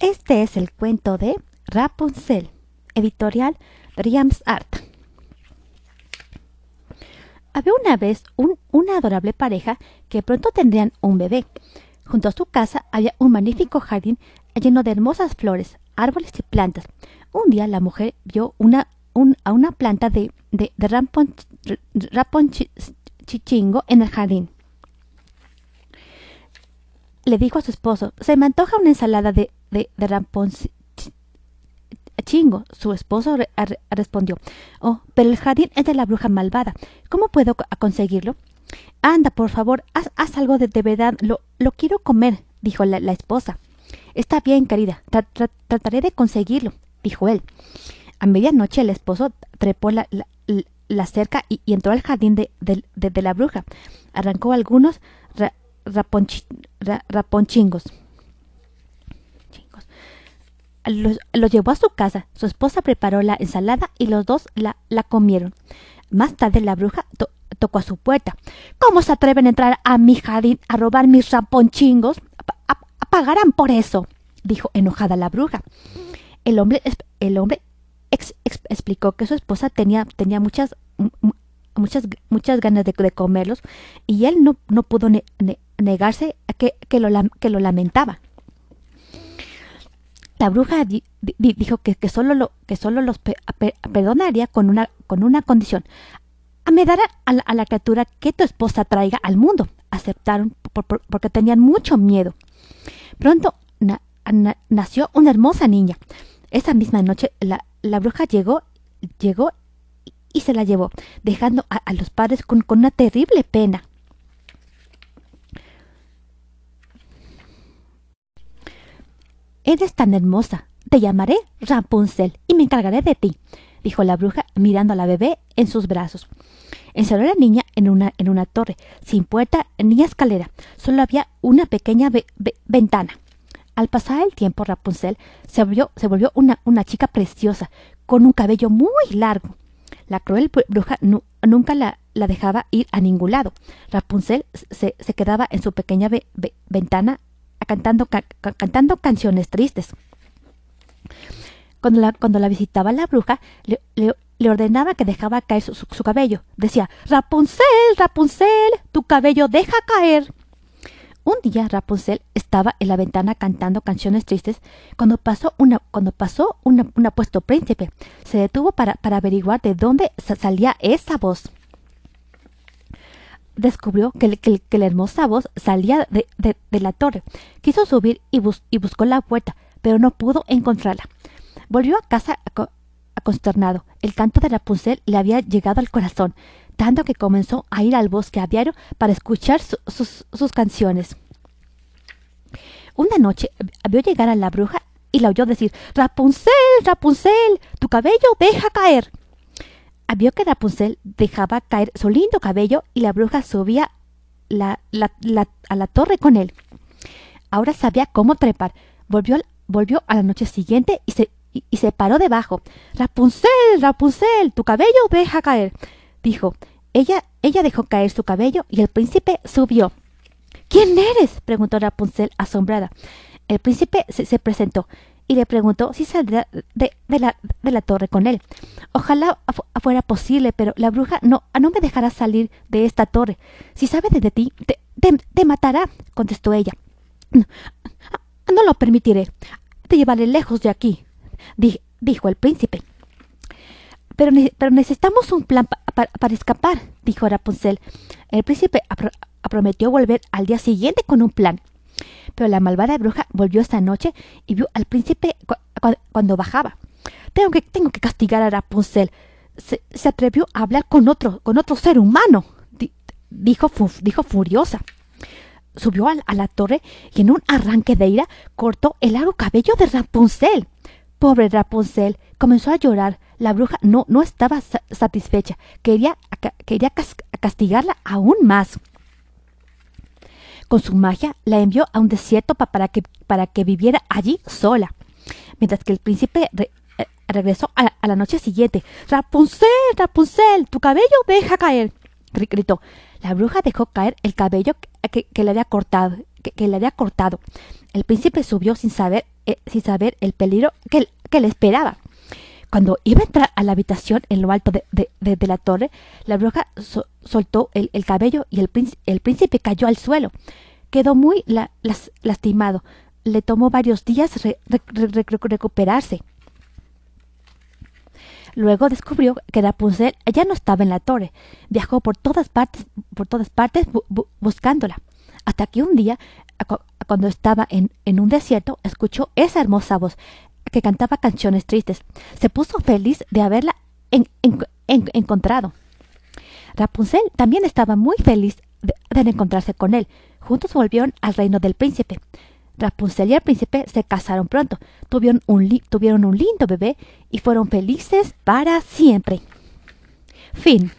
Este es el cuento de Rapunzel, editorial Driams Art. Había una vez una adorable pareja que pronto tendrían un bebé. Junto a su casa había un magnífico jardín lleno de hermosas flores, árboles y plantas. Un día la mujer vio a una planta de, de, chichingo en el jardín le dijo a su esposo, se me antoja una ensalada de, de, chingo. Su esposo respondió, oh, pero el jardín es de la bruja malvada. ¿Cómo puedo conseguirlo? Anda, por favor, haz, algo de, de, verdad. Lo, lo quiero comer, dijo la, esposa. Está bien, querida, trataré de conseguirlo, dijo él. A medianoche el esposo trepó la, cerca y, entró al jardín de, de, la bruja. Arrancó algunos raponchingos. Los, llevó a su casa. Su esposa preparó la ensalada y los dos la, la comieron. Más tarde la bruja tocó a su puerta. ¿Cómo se atreven a entrar a mi jardín a robar mis raponchingos? pagarán por eso, dijo enojada la bruja. El hombre, el hombre explicó que su esposa tenía, tenía muchas, muchas, muchas ganas de, comerlos y él no, no pudo negarse que, que, lo, que lo lamentaba. La bruja dijo que, solo lo, que solo los perdonaría con una, con una condición. Me dará a la, a criatura que tu esposa traiga al mundo. Aceptaron porque tenían mucho miedo. Pronto nació una hermosa niña. Esa misma noche la, bruja llegó, llegó y se la llevó, dejando a, los padres con una terrible pena. Eres tan hermosa. Te llamaré Rapunzel y me encargaré de ti, dijo la bruja mirando a la bebé en sus brazos. Encerró a la niña en una, en una torre, sin puerta ni escalera. Solo había una pequeña ventana. Al pasar el tiempo, Rapunzel se volvió, se volvió una, una chica preciosa, con un cabello muy largo. La cruel bruja nunca la, la, dejaba ir a ningún lado. Rapunzel se, se quedaba en su pequeña ventana cantando, cantando canciones tristes. Cuando la, cuando la visitaba la bruja, le, le, ordenaba que dejaba caer su, su, cabello. Decía, Rapunzel, Rapunzel, tu cabello deja caer. Un día Rapunzel estaba en la ventana cantando canciones tristes cuando pasó una, cuando pasó un apuesto príncipe. Se detuvo para, para averiguar de dónde salía esa voz. Descubrió que, la hermosa voz salía de, la torre. Quiso subir y, y, buscó la puerta, pero no pudo encontrarla. Volvió a casa consternado. El canto de Rapunzel le había llegado al corazón tanto que comenzó a ir al bosque a diario para escuchar sus, canciones. Una noche vio llegar a la bruja y la oyó decir Rapunzel, Rapunzel, tu cabello deja caer. Vio que Rapunzel dejaba caer su lindo cabello y la bruja subía la, a la torre con él. Ahora sabía cómo trepar. Volvió, volvió a la noche siguiente y se, y se paró debajo. Rapunzel, Rapunzel, tu cabello deja caer dijo. Ella, ella dejó caer su cabello y el príncipe subió. ¿Quién eres? preguntó Rapunzel asombrada. El príncipe se, presentó y le preguntó si saldría de, la, de, la, torre con él. Ojalá fuera posible, pero la bruja no, no me dejará salir de esta torre. Si sabe de ti, te, te, matará, contestó ella. No, no, lo permitiré. Te llevaré lejos de aquí, dijo el príncipe. Pero, pero necesitamos un plan para escapar, dijo Rapunzel. El príncipe prometió volver al día siguiente con un plan. Pero la malvada bruja volvió esta noche y vio al príncipe cuando bajaba. Tengo que, tengo que castigar a Rapunzel. Se, atrevió a hablar con otro, con otro ser humano, dijo, dijo furiosa. Subió a, a, la torre y en un arranque de ira cortó el largo cabello de Rapunzel. Pobre Rapunzel comenzó a llorar. La bruja no, no estaba satisfecha. Quería, quería castigarla aún más. Con su magia la envió a un desierto para, que, para que viviera allí sola. Mientras que el príncipe eh, regresó a la, noche siguiente. Rapunzel, Rapunzel, tu cabello deja caer. gritó. La bruja dejó caer el cabello que, le había cortado, que, le había cortado. El príncipe subió sin saber eh, sin saber el peligro que, que, le esperaba. Cuando iba a entrar a la habitación en lo alto de, de, la torre, la bruja soltó el, el, cabello y el príncipe, cayó al suelo. Quedó muy la, las, lastimado. Le tomó varios días re, recuperarse. Luego descubrió que Rapunzel ya no estaba en la torre. Viajó por todas partes, por todas partes buscándola. Hasta que un día, cuando estaba en, un desierto, escuchó esa hermosa voz que cantaba canciones tristes. Se puso feliz de haberla encontrado. Rapunzel también estaba muy feliz de, encontrarse con él. Juntos volvieron al reino del príncipe. Rapunzel y el príncipe se casaron pronto, tuvieron un, tuvieron un lindo bebé y fueron felices para siempre. Fin.